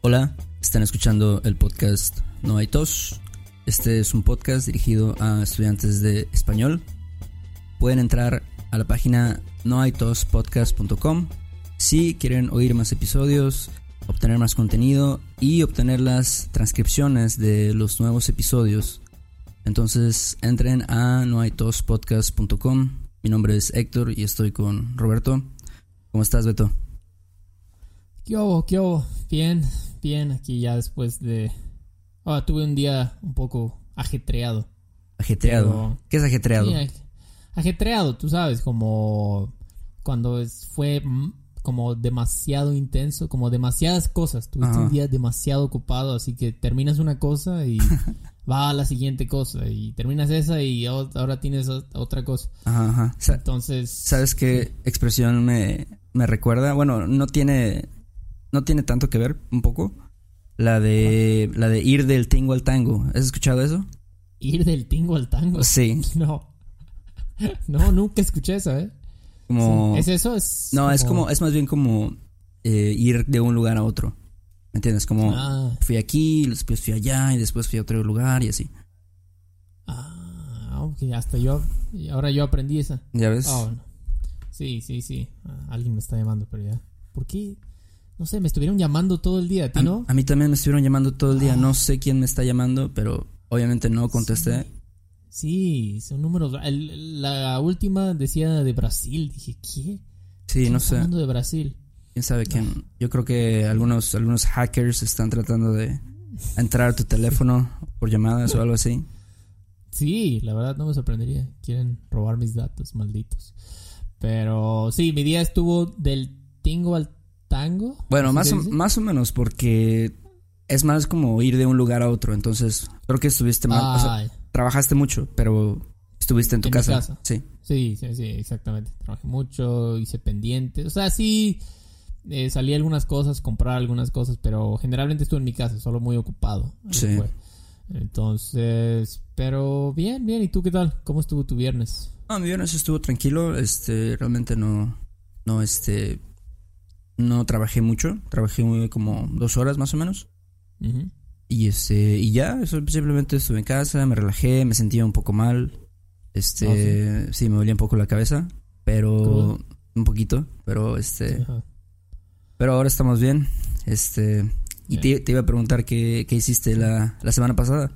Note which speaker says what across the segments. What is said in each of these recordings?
Speaker 1: Hola, están escuchando el podcast No hay tos. Este es un podcast dirigido a estudiantes de español. Pueden entrar a la página nohaitospodcast.com si quieren oír más episodios, obtener más contenido y obtener las transcripciones de los nuevos episodios. Entonces entren a nohaitospodcast.com. Mi nombre es Héctor y estoy con Roberto. ¿Cómo estás, Beto?
Speaker 2: ¿Qué hubo? ¿Qué hubo? Bien, bien, aquí ya después de... Ah, tuve un día un poco ajetreado.
Speaker 1: Ajetreado.
Speaker 2: Pero-
Speaker 1: ¿Qué es ajetreado?
Speaker 2: Sí, ajetreado, tú sabes, como cuando es- fue mm, como demasiado intenso, como demasiadas cosas. Tuviste
Speaker 1: Ajá.
Speaker 2: un día demasiado ocupado, así que terminas una cosa y va a la siguiente cosa. Y terminas esa y ahora tienes otra cosa.
Speaker 1: Ajá,
Speaker 2: Entonces...
Speaker 1: ¿Sabes qué expresión me, me recuerda? Bueno, no tiene, no tiene tanto que ver, un poco. La de, la de ir del tingo al tango. ¿Has escuchado eso?
Speaker 2: Ir del tingo al tango.
Speaker 1: Sí,
Speaker 2: No. No, nunca escuché eso, ¿eh?
Speaker 1: como...
Speaker 2: Sí. ¿Es eso? Es
Speaker 1: No, es como, es más bien como eh, ir de un lugar a otro. ¿Me entiendes? Como
Speaker 2: Ah,
Speaker 1: fui aquí, después fui allá y después fui a otro lugar y así.
Speaker 2: ah, ok, hasta yo, ahora yo aprendí esa.
Speaker 1: ¿Ya ves?
Speaker 2: Ah, bueno. Sí, sí, sí. Ah, alguien me está llamando, pero ya. ¿Por qué? No sé, me estuvieron llamando todo el día, ¿a ti
Speaker 1: a,
Speaker 2: no?
Speaker 1: a mí también me estuvieron llamando todo el día.
Speaker 2: Ah.
Speaker 1: No sé quién me está llamando, pero obviamente no contesté.
Speaker 2: Sí, son números. la última decía de Brasil. Dije, ¿qué?
Speaker 1: Sí,
Speaker 2: ¿Quién
Speaker 1: no sé.
Speaker 2: hablando de Brasil?
Speaker 1: quién sabe quién. Yo creo que algunos, algunos hackers están tratando de entrar a tu teléfono por llamadas o algo así.
Speaker 2: Sí, la verdad no me sorprendería. Quieren robar mis datos, malditos. Pero sí, mi día estuvo del tingo al tango.
Speaker 1: Bueno,
Speaker 2: ¿así
Speaker 1: más o, más o menos porque es más como ir de un lugar a otro. Entonces, creo que estuviste mal. o sea, trabajaste mucho, pero estuviste en tu
Speaker 2: En mi
Speaker 1: casa.
Speaker 2: casa.
Speaker 1: Sí.
Speaker 2: Sí, sí, sí, exactamente. Trabajé mucho, hice pendientes. O sea, sí, eh, salí algunas cosas, comprar algunas cosas, pero generalmente estuve en mi casa, solo muy ocupado.
Speaker 1: Sí.
Speaker 2: fue. Entonces, pero bien, bien. ¿Y tú qué tal? ¿Cómo estuvo tu viernes?
Speaker 1: No, mi viernes estuvo tranquilo. Este, realmente no, no, este, no trabajé mucho. Trabajé muy- como dos horas más o menos. Y este, y ya, eso, simplemente estuve en casa, me relajé, me sentía un poco mal. Este, sí. me dolía un poco la cabeza, pero un poquito, pero este,
Speaker 2: Ajá.
Speaker 1: pero ahora estamos bien. Este, y te, te iba a preguntar qué, qué hiciste la, la semana pasada.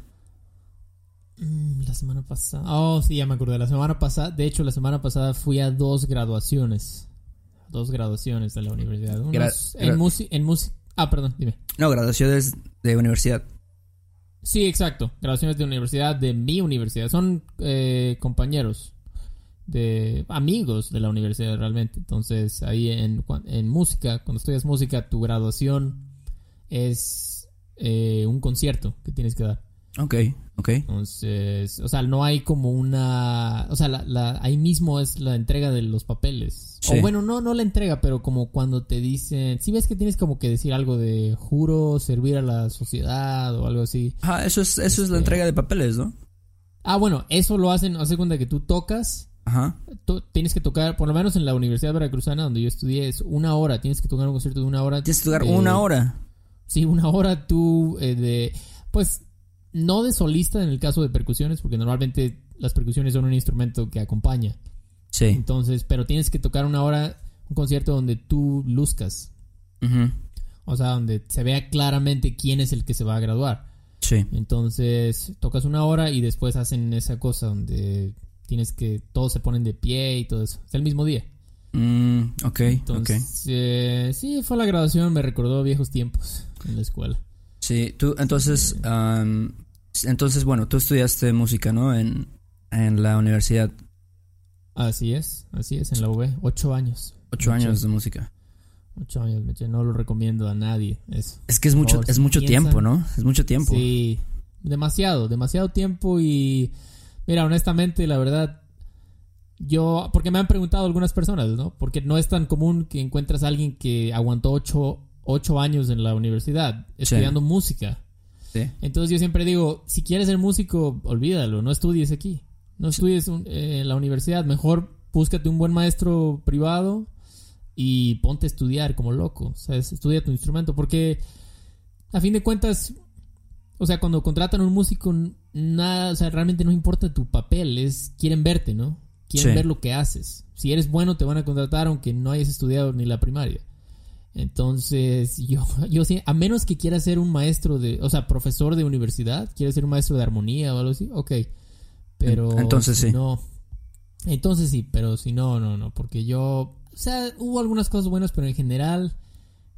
Speaker 2: Mm, la semana pasada. Oh, sí, ya me acordé. La semana pasada, de hecho, la semana pasada fui a dos graduaciones. Dos graduaciones de la universidad. Unos
Speaker 1: Gra-
Speaker 2: en música. En música. Ah, perdón, dime.
Speaker 1: No, graduaciones de universidad.
Speaker 2: Sí, exacto. Graduaciones de universidad, de mi universidad. Son eh, compañeros, de amigos de la universidad realmente. Entonces, ahí en, en música, cuando estudias música, tu graduación es eh, un concierto que tienes que dar.
Speaker 1: Ok, ok.
Speaker 2: Entonces, o sea, no hay como una... O sea, la, la- ahí mismo es la entrega de los papeles.
Speaker 1: Sí.
Speaker 2: O bueno, no, no la entrega, pero como cuando te dicen... Si ves que tienes como que decir algo de juro servir a la sociedad o algo así.
Speaker 1: Ah, eso es, eso es la
Speaker 2: Este-
Speaker 1: entrega de papeles, ¿no?
Speaker 2: Ah, bueno, eso lo hacen, hace cuenta que tú tocas,
Speaker 1: Ajá.
Speaker 2: tienes que tocar, por lo menos en la Universidad Veracruzana donde yo estudié, es una hora, tienes que tocar un concierto de una hora.
Speaker 1: Tienes que tocar
Speaker 2: de-
Speaker 1: una hora.
Speaker 2: Sí, una hora tú eh, de, pues, no de solista en el caso de percusiones, porque normalmente las percusiones son un instrumento que acompaña.
Speaker 1: Sí.
Speaker 2: Entonces, pero tienes que tocar una hora, un concierto donde tú luzcas, o sea, donde se vea claramente quién es el que se va a graduar.
Speaker 1: Sí.
Speaker 2: Entonces tocas una hora y después hacen esa cosa donde tienes que todos se ponen de pie y todo eso. Es el mismo día.
Speaker 1: Mm, ok.
Speaker 2: Entonces, eh, sí, fue la graduación, me recordó viejos tiempos en la escuela.
Speaker 1: Sí, tú, entonces, am, entonces, bueno, tú estudiaste música, ¿no? En, en la universidad,
Speaker 2: Así es, así es, en la UV. Ocho años.
Speaker 1: ocho años de música.
Speaker 2: Ocho años. No lo recomiendo a nadie. Eso.
Speaker 1: Es que es mucho,
Speaker 2: favor,
Speaker 1: es mucho tiempo, ¿no? Es mucho tiempo.
Speaker 2: Sí, demasiado, demasiado tiempo y mira, honestamente, la verdad, yo, porque me han preguntado algunas personas, ¿no? Porque no es tan común que encuentras a alguien que aguantó ocho, ocho años en la universidad estudiando música.
Speaker 1: Sí.
Speaker 2: Entonces yo siempre digo, si quieres ser músico, olvídalo, no estudies aquí, no estudies un- eh, en la universidad, mejor búscate un buen maestro privado y ponte a estudiar como loco, ¿sabes? Estudia tu instrumento, porque a fin de cuentas, o sea, cuando contratan a un músico, nada, o sea, realmente no importa tu papel, es quieren verte, ¿no? Quieren ver lo que haces. Si eres bueno, te van a contratar aunque no hayas estudiado ni la primaria. Entonces, yo, yo sí, a menos que quieras ser un maestro de, o sea, profesor de universidad, quieres ser un maestro de armonía o algo así, ok. Pero.
Speaker 1: Entonces sí.
Speaker 2: No. Entonces sí, pero si no, no, no, porque yo, o sea, hubo algunas cosas buenas, pero en general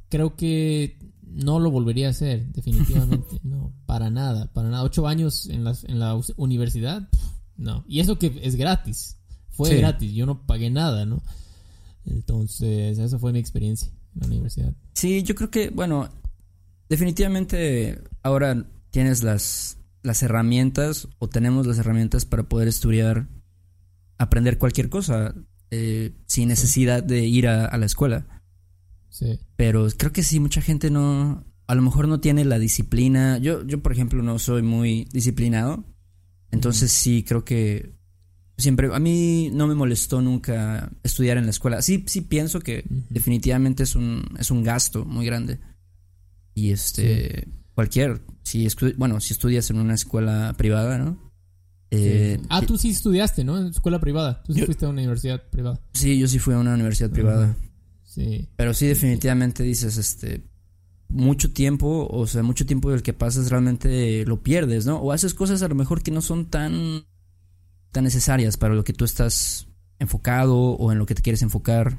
Speaker 2: creo que no lo volvería a hacer, definitivamente. no, para nada, para nada. Ocho años en, las, en la universidad, no. Y eso que es gratis, fue gratis, yo no pagué nada, ¿no? Entonces, esa fue mi experiencia en la universidad.
Speaker 1: Sí, yo creo que, bueno, definitivamente ahora tienes las, las herramientas o tenemos las herramientas para poder estudiar, aprender cualquier cosa eh, sin necesidad de ir a la escuela. Pero creo que sí, mucha gente no, a lo mejor no tiene la disciplina. Yo, yo por ejemplo, no soy muy disciplinado. Entonces sí, creo que siempre, a mí no me molestó nunca estudiar en la escuela. Sí, sí pienso que definitivamente es un, es un gasto muy grande. Y este, cualquier, si bueno, si estudias en una escuela privada, ¿no?
Speaker 2: Eh, ah, tú sí estudiaste, ¿no? En escuela privada. Tú sí fuiste a una universidad privada.
Speaker 1: Sí, yo sí fui a una universidad privada. Pero sí, definitivamente dices, este, mucho tiempo, o sea, mucho tiempo del que pasas realmente lo pierdes, ¿no? O haces cosas a lo mejor que no son tan, tan necesarias para lo que tú estás enfocado o en lo que te quieres enfocar.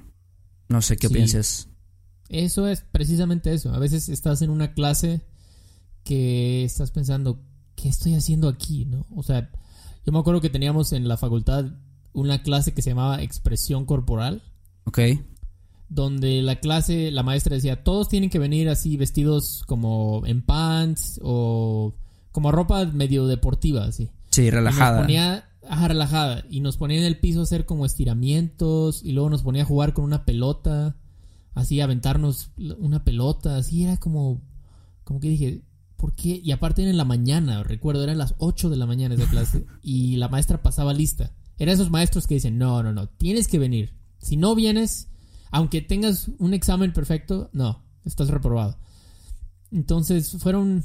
Speaker 1: No sé qué piensas.
Speaker 2: Eso es precisamente eso. A veces estás en una clase que estás pensando, ¿qué estoy haciendo aquí? ¿No? O sea, yo me acuerdo que teníamos en la facultad una clase que se llamaba expresión corporal.
Speaker 1: Ok
Speaker 2: donde la clase, la maestra decía, todos tienen que venir así vestidos como en pants o como ropa medio deportiva, así.
Speaker 1: Sí, relajada.
Speaker 2: Y nos ponía, ajá, relajada. Y nos ponía en el piso a hacer como estiramientos y luego nos ponía a jugar con una pelota, así, aventarnos una pelota, así era como, como que dije, ¿por qué? Y aparte era en la mañana, recuerdo, eran las 8 de la mañana esa clase y la maestra pasaba lista. Era esos maestros que dicen, no, no, no, tienes que venir. Si no vienes, aunque tengas un examen perfecto, no, estás reprobado. Entonces fueron...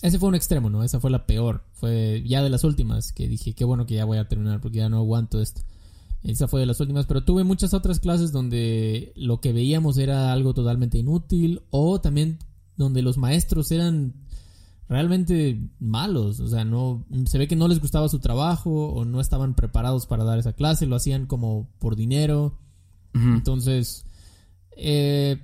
Speaker 2: Ese fue un extremo, ¿no? Esa fue la peor. Fue ya de las últimas que dije, qué bueno que ya voy a terminar porque ya no aguanto esto. Esa fue de las últimas, pero tuve muchas otras clases donde lo que veíamos era algo totalmente inútil o también donde los maestros eran realmente malos, o sea, no se ve que no les gustaba su trabajo o no estaban preparados para dar esa clase, lo hacían como por dinero entonces, eh,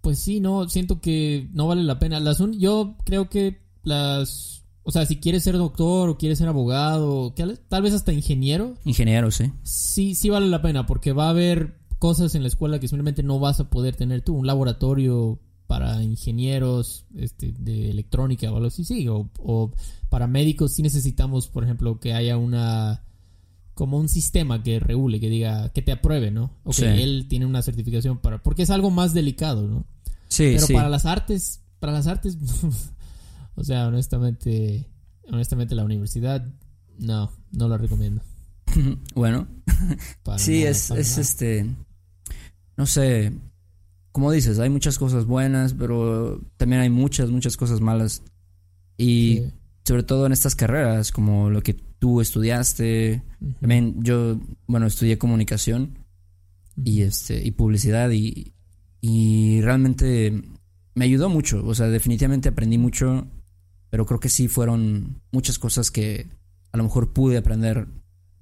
Speaker 2: pues sí, no, siento que no vale la pena. Las yo creo que las, o sea, si quieres ser doctor o quieres ser abogado, tal vez hasta ingeniero.
Speaker 1: Ingeniero, sí.
Speaker 2: Sí, sí vale la pena porque va a haber cosas en la escuela que simplemente no vas a poder tener tú. Un laboratorio para ingenieros este, de electrónica o algo así, sí. O, o para médicos sí necesitamos, por ejemplo, que haya una como un sistema que regule, que diga, que te apruebe, ¿no? O que él tiene una certificación para... Porque es algo más delicado, ¿no?
Speaker 1: Sí,
Speaker 2: Pero para las artes, para las artes, o sea, honestamente, honestamente la universidad, no, no la recomiendo.
Speaker 1: bueno, sí, es, es este, no sé, como dices, hay muchas cosas buenas, pero también hay muchas, muchas cosas malas. Y sobre todo en estas carreras, como lo que tú estudiaste. También yo, bueno, estudié comunicación y este y publicidad y, y realmente me ayudó mucho, o sea, definitivamente aprendí mucho, pero creo que sí fueron muchas cosas que a lo mejor pude aprender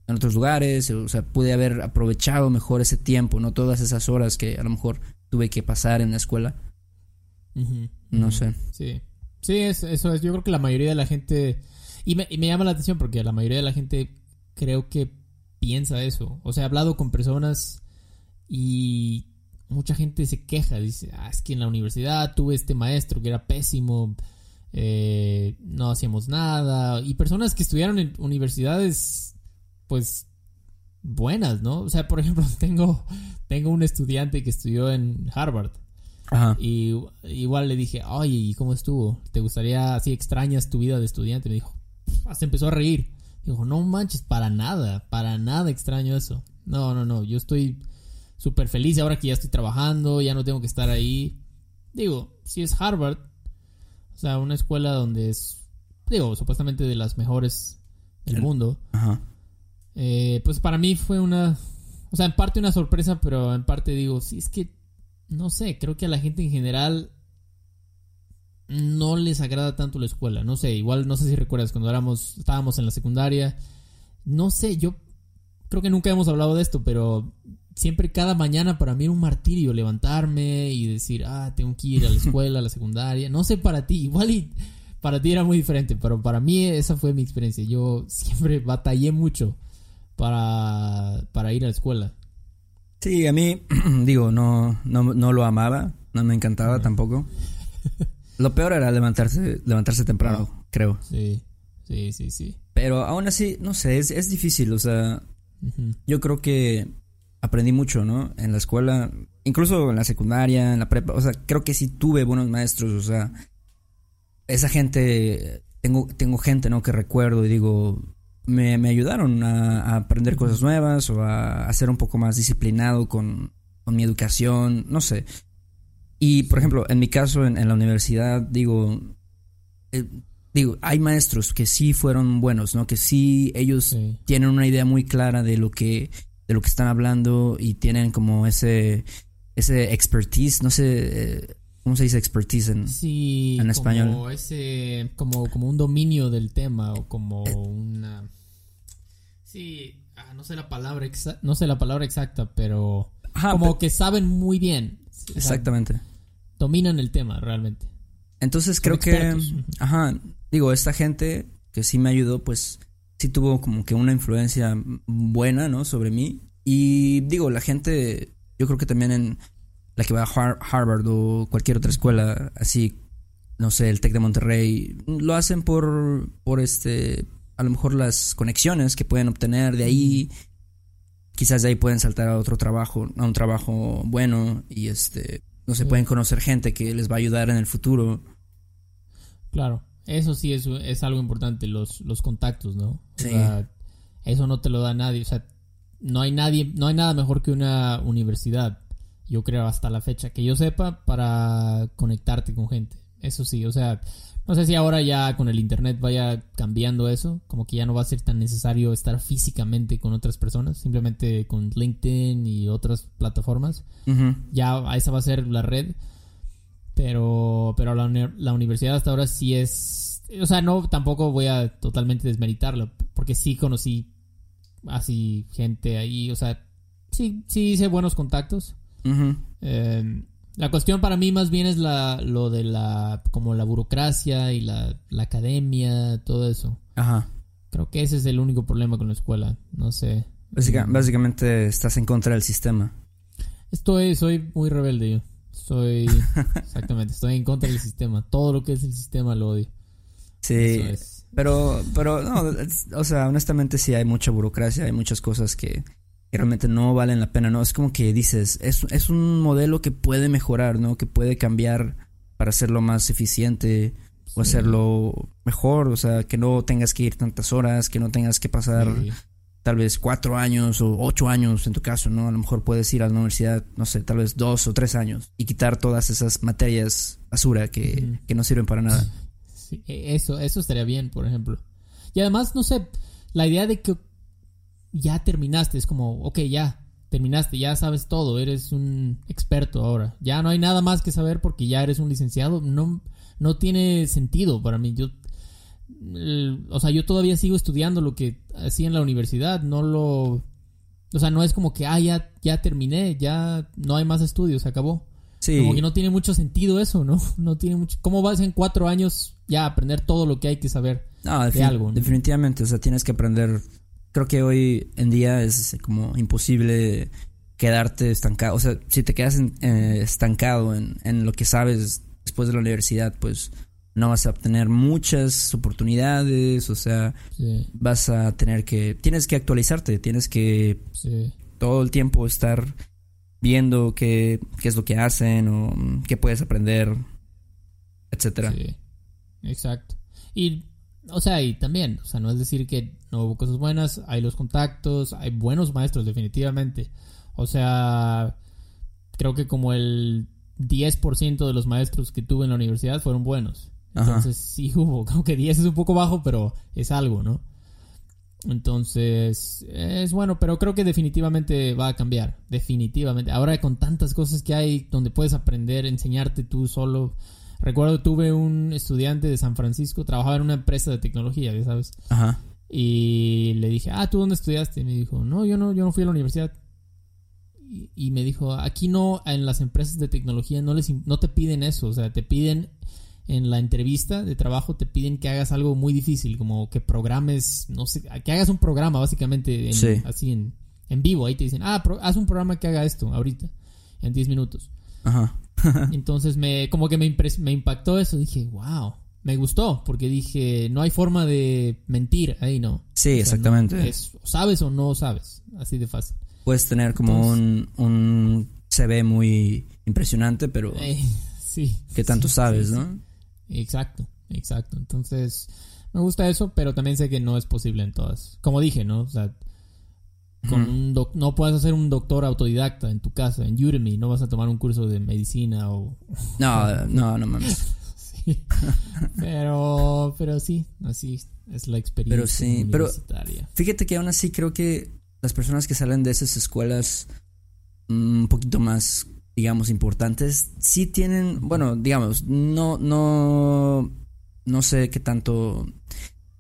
Speaker 1: en otros lugares, o sea, pude haber aprovechado mejor ese tiempo, no todas esas horas que a lo mejor tuve que pasar en la escuela. No sé.
Speaker 2: Sí. Sí, eso es. Yo creo que la mayoría de la gente. Y me, llama la atención porque la mayoría de la gente creo que piensa eso. O sea, he hablado con personas y mucha gente se queja. Dice, ah, es que en la universidad tuve este maestro que era pésimo. Eh, no hacíamos nada. Y personas que estudiaron en universidades, pues, buenas, ¿no? O sea, por ejemplo, tengo, tengo un estudiante que estudió en Harvard. Y igual le dije, oye, ¿y cómo estuvo? ¿Te gustaría, si extrañas tu vida de estudiante? Me dijo, hasta empezó a reír. Dijo, no manches, para nada, para nada extraño eso. No, no, no, yo estoy súper feliz ahora que ya estoy trabajando, ya no tengo que estar ahí. Digo, si es Harvard, O sea, una escuela donde es, digo, supuestamente de las mejores del
Speaker 1: El-
Speaker 2: mundo.
Speaker 1: Ajá.
Speaker 2: Eh, pues para mí fue una, o sea, en parte una sorpresa, pero en parte digo, sí, es que, no sé, creo que a la gente en general no les agrada tanto la escuela. No sé, igual no sé si recuerdas cuando éramos, estábamos en la secundaria. No sé, yo creo que nunca hemos hablado de esto, pero siempre cada mañana para mí era un martirio levantarme y decir, ah, tengo que ir a la escuela, a la secundaria. No sé para ti, igual y para ti era muy diferente, pero para mí esa fue mi experiencia. Yo siempre batallé mucho para, para ir a la escuela.
Speaker 1: Sí, a mí, digo, no, no, no lo amaba, no me encantaba tampoco. Lo peor era levantarse, levantarse temprano, creo.
Speaker 2: Sí, sí, sí, sí.
Speaker 1: Pero aún así, no sé, es, es difícil, o sea, yo creo que aprendí mucho, ¿no? En la escuela, incluso en la secundaria, en la prepa, o sea, creo que sí tuve buenos maestros, o sea, esa gente, tengo, tengo gente, ¿no? Que recuerdo y digo, me, me ayudaron a, a aprender cosas nuevas o a, a ser un poco más disciplinado con, con mi educación, no sé. Y, por ejemplo, en mi caso, en, en la universidad, digo, eh, digo, hay maestros que sí fueron buenos, ¿no? Que sí, ellos
Speaker 2: Sí.
Speaker 1: tienen una idea muy clara de lo que de lo que están hablando y tienen como ese ese expertise, no sé eh, cómo se dice expertise en
Speaker 2: Sí,
Speaker 1: En
Speaker 2: como
Speaker 1: español.
Speaker 2: ese, como, como un dominio del tema o como una, sí, ah, no sé la palabra exa- no sé la palabra exacta, pero
Speaker 1: Ajá,
Speaker 2: como que saben muy bien, o sea,
Speaker 1: exactamente.
Speaker 2: dominan el tema realmente.
Speaker 1: Entonces
Speaker 2: Son
Speaker 1: creo que
Speaker 2: expertos.
Speaker 1: Ajá, digo, esta gente que sí me ayudó, pues sí tuvo como que una influencia buena, ¿no? sobre mí. Y digo, la gente yo creo que también en la que va a Har- Harvard o cualquier otra escuela así no sé, el Tec de Monterrey, lo hacen por, por este, a lo mejor las conexiones que pueden obtener de ahí, quizás de ahí pueden saltar a otro trabajo, a un trabajo bueno y este, no sé, pueden conocer gente que les va a ayudar en el futuro.
Speaker 2: Claro, eso sí es, es algo importante, los, los contactos, ¿no? O
Speaker 1: Sí.
Speaker 2: sea, eso no te lo da nadie, o sea, no hay nadie, no hay nada mejor que una universidad, yo creo hasta la fecha, que yo sepa, para conectarte con gente. Eso sí, o sea, no sé si ahora ya con el internet vaya cambiando eso, como que ya no va a ser tan necesario estar físicamente con otras personas, simplemente con LinkedIn y otras plataformas ya esa va a ser la red. Pero, pero la, uni- la universidad hasta ahora sí es. O sea, no, tampoco voy a totalmente desmeritarlo. Porque sí conocí así gente ahí. O sea, sí, sí hice buenos contactos. Eh, la cuestión para mí más bien es la, lo de la. como la burocracia y la, la academia, todo eso.
Speaker 1: Ajá.
Speaker 2: Creo que ese es el único problema con la escuela. No sé.
Speaker 1: Básica-
Speaker 2: Mm.
Speaker 1: básicamente estás en contra del sistema.
Speaker 2: Estoy, soy muy rebelde yo. Soy, exactamente, estoy en contra del sistema. Todo lo que es el sistema lo odio.
Speaker 1: Sí.
Speaker 2: Eso es.
Speaker 1: Pero, pero no, es- o sea, honestamente sí hay mucha burocracia, hay muchas cosas que, que realmente no valen la pena, ¿no? Es como que dices, es, es un modelo que puede mejorar, ¿no? Que puede cambiar para hacerlo más eficiente o hacerlo mejor, o sea, que no tengas que ir tantas horas, que no tengas que pasar
Speaker 2: Sí.
Speaker 1: Tal vez cuatro años o ocho años en tu caso, ¿no? A lo mejor puedes ir a la universidad, no sé, tal vez dos o tres años y quitar todas esas materias basura que, que no sirven para nada.
Speaker 2: Sí, e- Eso, eso estaría bien, por ejemplo. Y además, no sé, la idea de que ya terminaste, es como, ok, ya, terminaste, ya sabes todo, eres un experto ahora. Ya no hay nada más que saber porque ya eres un licenciado. No, no tiene sentido para mí. Yo, el- o sea, yo todavía sigo estudiando lo que hacía en la universidad, no lo... O sea, no es como que, ah, ya, ya terminé, ya no hay más estudios, se acabó.
Speaker 1: Sí.
Speaker 2: Como que no tiene mucho sentido eso, ¿no? No tiene mucho... ¿Cómo vas en cuatro años ya a aprender todo lo que hay que saber?
Speaker 1: No,
Speaker 2: de algo, ¿no?
Speaker 1: definitivamente, o sea, tienes que aprender. Creo que hoy en día es como imposible quedarte estancado. O sea, si te quedas en- eh, estancado en, en lo que sabes después de la universidad, pues no vas a obtener muchas oportunidades. O sea,
Speaker 2: Sí,
Speaker 1: vas a tener que. Tienes que actualizarte, tienes que
Speaker 2: sí,
Speaker 1: todo el tiempo estar viendo qué, qué es lo que hacen o mm, qué puedes aprender, etcétera.
Speaker 2: sí. Exacto. Y, o sea, y también, o sea, no es decir que no hubo cosas buenas, hay los contactos, hay buenos maestros, definitivamente. O sea, creo que como el 10% de los maestros que tuve en la universidad fueron buenos. Entonces sí hubo, aunque 10 es un poco bajo, pero es algo, ¿no? Entonces, es bueno, pero creo que definitivamente va a cambiar, definitivamente. Ahora con tantas cosas que hay donde puedes aprender, enseñarte tú solo. Recuerdo tuve un estudiante de San Francisco, trabajaba en una empresa de tecnología, ya sabes.
Speaker 1: Ajá.
Speaker 2: Y le dije, ah, ¿tú dónde estudiaste? Y me dijo, no, yo no, yo no fui a la universidad. Y, y me dijo, aquí no, en las empresas de tecnología no les, no te piden eso, o sea, te piden en la entrevista de trabajo te piden que hagas algo muy difícil, como que programes, no sé, que hagas un programa básicamente en-
Speaker 1: Sí.
Speaker 2: así en, en vivo. Ahí te dicen, ah, pro- haz un programa que haga esto ahorita, en 10 minutos.
Speaker 1: Ajá.
Speaker 2: Entonces me, como que me, impres- me impactó eso. Dije, wow, me gustó, porque dije, no hay forma de mentir ahí, ¿no?
Speaker 1: Sí,
Speaker 2: O sea,
Speaker 1: exactamente.
Speaker 2: no- es, sabes o no sabes, así de fácil.
Speaker 1: Puedes tener como
Speaker 2: Entonces-
Speaker 1: un, un CV muy impresionante, pero
Speaker 2: Eh, sí.
Speaker 1: que tanto
Speaker 2: sí,
Speaker 1: sabes,
Speaker 2: sí.
Speaker 1: ¿no?
Speaker 2: Exacto, exacto. Entonces, me gusta eso, pero también sé que no es posible en todas. Como dije, ¿no? O sea, con un doc- no puedes hacer un doctor autodidacta en tu casa, en Udemy, no vas a tomar un curso de medicina o...
Speaker 1: No, no, no mames.
Speaker 2: Sí. pero, pero sí, así es la experiencia
Speaker 1: Pero sí, pero-. Fíjate que aún así creo que las personas que salen de esas escuelas mm, un poquito más, digamos, importantes, sí tienen, bueno, digamos, no, no, no sé qué tanto,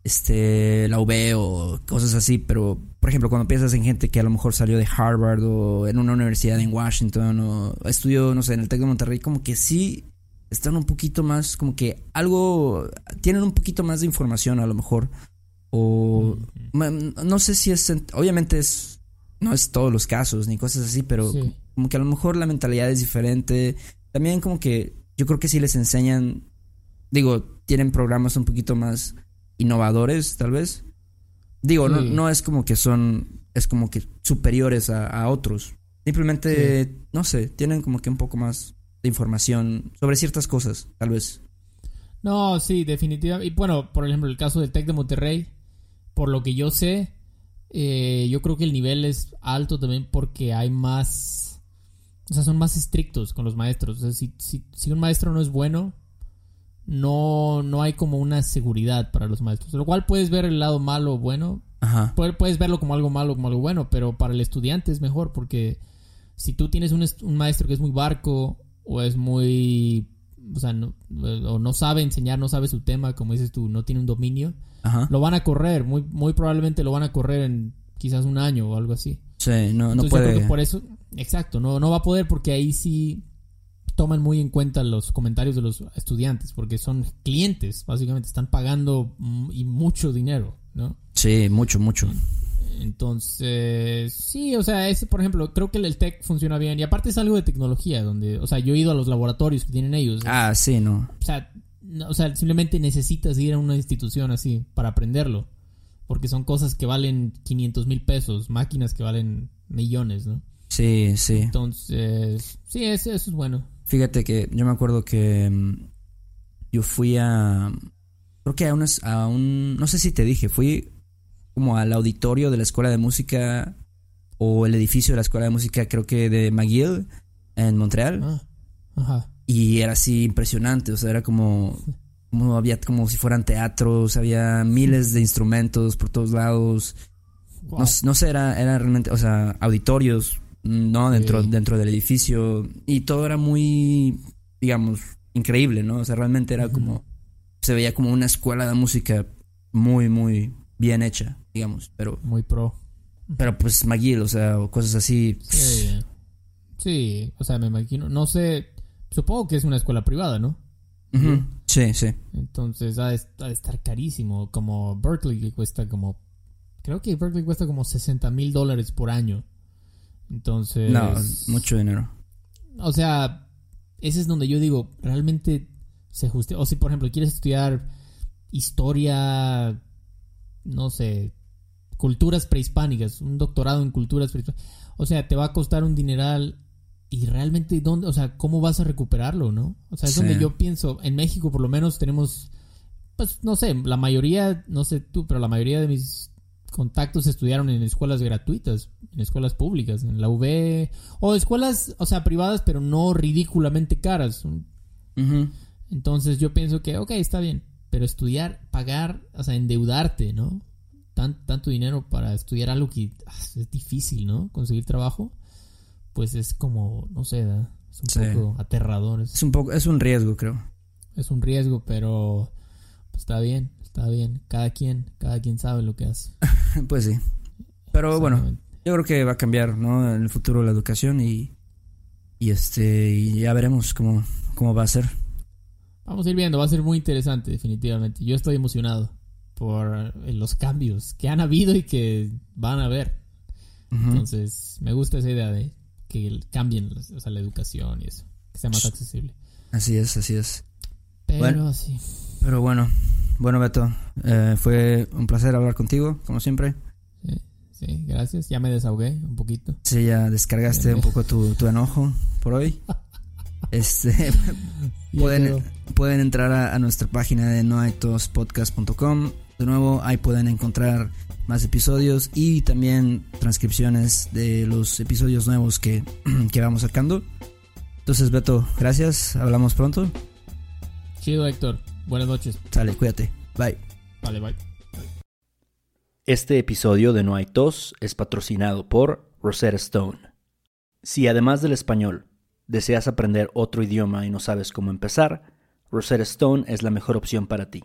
Speaker 1: este, la UB o cosas así, pero, por ejemplo, cuando piensas en gente que a lo mejor salió de Harvard o en una universidad en Washington o estudió, no sé, en el Tec de Monterrey, como que sí están un poquito más, como que algo, tienen un poquito más de información a lo mejor. O no sé si es en- obviamente es no es todos los casos ni cosas así pero
Speaker 2: Sí.
Speaker 1: Como que a lo mejor la mentalidad es diferente también como que yo creo que sí les enseñan digo tienen programas un poquito más innovadores tal vez digo no,
Speaker 2: Sí.
Speaker 1: no es como que son es como que superiores a, a otros simplemente no sé tienen como que un poco más de información sobre ciertas cosas tal vez
Speaker 2: No, sí, definitivamente. Y bueno, por ejemplo, el caso del TEC de Monterrey, por lo que yo sé, eh, yo creo que el nivel es alto también porque hay más... O sea, son más estrictos con los maestros. O sea, si, si, si un maestro no es bueno, no, no hay como una seguridad para los maestros. Lo cual puedes ver el lado malo o bueno.
Speaker 1: ajá
Speaker 2: Puedes, puedes verlo como algo malo o como algo bueno, pero para el estudiante es mejor porque si tú tienes un, un maestro que es muy barco o es muy... O sea, no, o no sabe enseñar, no sabe su tema, como dices tú, no tiene un dominio,
Speaker 1: ajá
Speaker 2: lo van a correr, muy, muy probablemente lo van a correr en quizás un año o algo así.
Speaker 1: sí no no
Speaker 2: Entonces yo creo
Speaker 1: puede
Speaker 2: que por eso, exacto, no, no va a poder porque ahí sí toman muy en cuenta los comentarios de los estudiantes, porque son clientes, básicamente, están pagando mm, y mucho dinero, ¿no?
Speaker 1: sí mucho mucho
Speaker 2: Entonces, sí, o sea, ese, por ejemplo, creo que el, el tech funciona bien. Y aparte es algo de tecnología, donde, o sea, yo he ido a los laboratorios que tienen ellos.
Speaker 1: ah sí no
Speaker 2: O sea, no- o sea, simplemente necesitas ir a una institución así para aprenderlo. Porque son cosas que valen 500 mil pesos, máquinas que valen millones, ¿no?
Speaker 1: Sí, sí.
Speaker 2: Entonces, sí, eso, eso es bueno.
Speaker 1: Fíjate que yo me acuerdo que mm, yo fui a. Creo que a, unas, a un. No sé si te dije, fui como al auditorio de la escuela de música o el edificio de la escuela de música, creo que de McGill en Montreal.
Speaker 2: Ah, ajá.
Speaker 1: Y era así impresionante, o sea, era como. como había como si fueran teatros, había miles de instrumentos por todos lados.
Speaker 2: Wow.
Speaker 1: No, no sé, era, era realmente, o sea, auditorios, ¿no? Dentro,
Speaker 2: Sí.
Speaker 1: dentro del edificio. Y todo era muy, digamos, increíble, ¿no? O sea, realmente era como, se veía como una escuela de música muy, muy bien hecha, digamos. Pero,
Speaker 2: Muy pro.
Speaker 1: pero pues McGill, o sea, o cosas así.
Speaker 2: Sí. Sí, o sea, me imagino. No sé, supongo que es una escuela privada, ¿no?
Speaker 1: Ujú. Sí, sí.
Speaker 2: Entonces ha de, estar carísimo. Como Berkeley que cuesta como. Creo que Berkeley cuesta como 60 mil dólares por año. Entonces.
Speaker 1: No, mucho dinero.
Speaker 2: O sea, ese es donde yo digo, realmente se ajuste. O si, por ejemplo, quieres estudiar historia, no sé, culturas prehispánicas, un doctorado en culturas prehispánicas. O sea, te va a costar un dineral y realmente, ¿dónde? O sea, ¿cómo vas a recuperarlo, no? O sea, es
Speaker 1: Sí.
Speaker 2: donde yo pienso, en México por lo menos tenemos, pues, no sé, la mayoría, no sé tú, pero la mayoría de mis contactos estudiaron en escuelas gratuitas, en escuelas públicas, en la UV, o escuelas, o sea, privadas, pero no ridículamente caras. Entonces yo pienso que, ok, está bien, pero estudiar, pagar, o sea, endeudarte, ¿no? Tan, tanto dinero para estudiar algo que ah, es difícil, ¿no? Conseguir trabajo, pues es como, no sé, es un
Speaker 3: Sí.
Speaker 2: poco aterrador. Es,
Speaker 3: Es un poco, es un riesgo, creo.
Speaker 2: es un riesgo, pero pues, está bien, está bien. Cada quien, cada quien sabe lo que hace.
Speaker 3: Pues sí. Pero bueno, yo creo que va a cambiar, ¿no? En el futuro la educación y, y este, y ya veremos cómo, cómo va a ser.
Speaker 2: Vamos a ir viendo, va a ser muy interesante, definitivamente. Yo estoy emocionado por los cambios que han habido y que van a haber. Entonces, me gusta esa idea de que cambien o sea, la educación y eso, que sea más accesible.
Speaker 3: Así es, así es.
Speaker 2: Pero
Speaker 3: Bueno.
Speaker 2: sí,
Speaker 3: Pero bueno, bueno Beto, eh, fue un placer hablar contigo, como siempre.
Speaker 2: sí, sí, gracias. Ya me desahogué un poquito.
Speaker 3: Sí, ya descargaste un poco tu, tu enojo por hoy. Este, pueden, pueden entrar a, a nuestra página de noaitospodcast.com. De nuevo, ahí pueden encontrar más episodios y también transcripciones de los episodios nuevos que, que vamos sacando. Entonces, Beto, gracias. Hablamos pronto.
Speaker 2: Chido, Héctor. Buenas noches.
Speaker 3: Sale, cuídate. Bye.
Speaker 2: Vale, bye.
Speaker 1: Este episodio de No hay tos es patrocinado por Rosetta Stone. Si además del español deseas aprender otro idioma y no sabes cómo empezar, Rosetta Stone es la mejor opción para ti.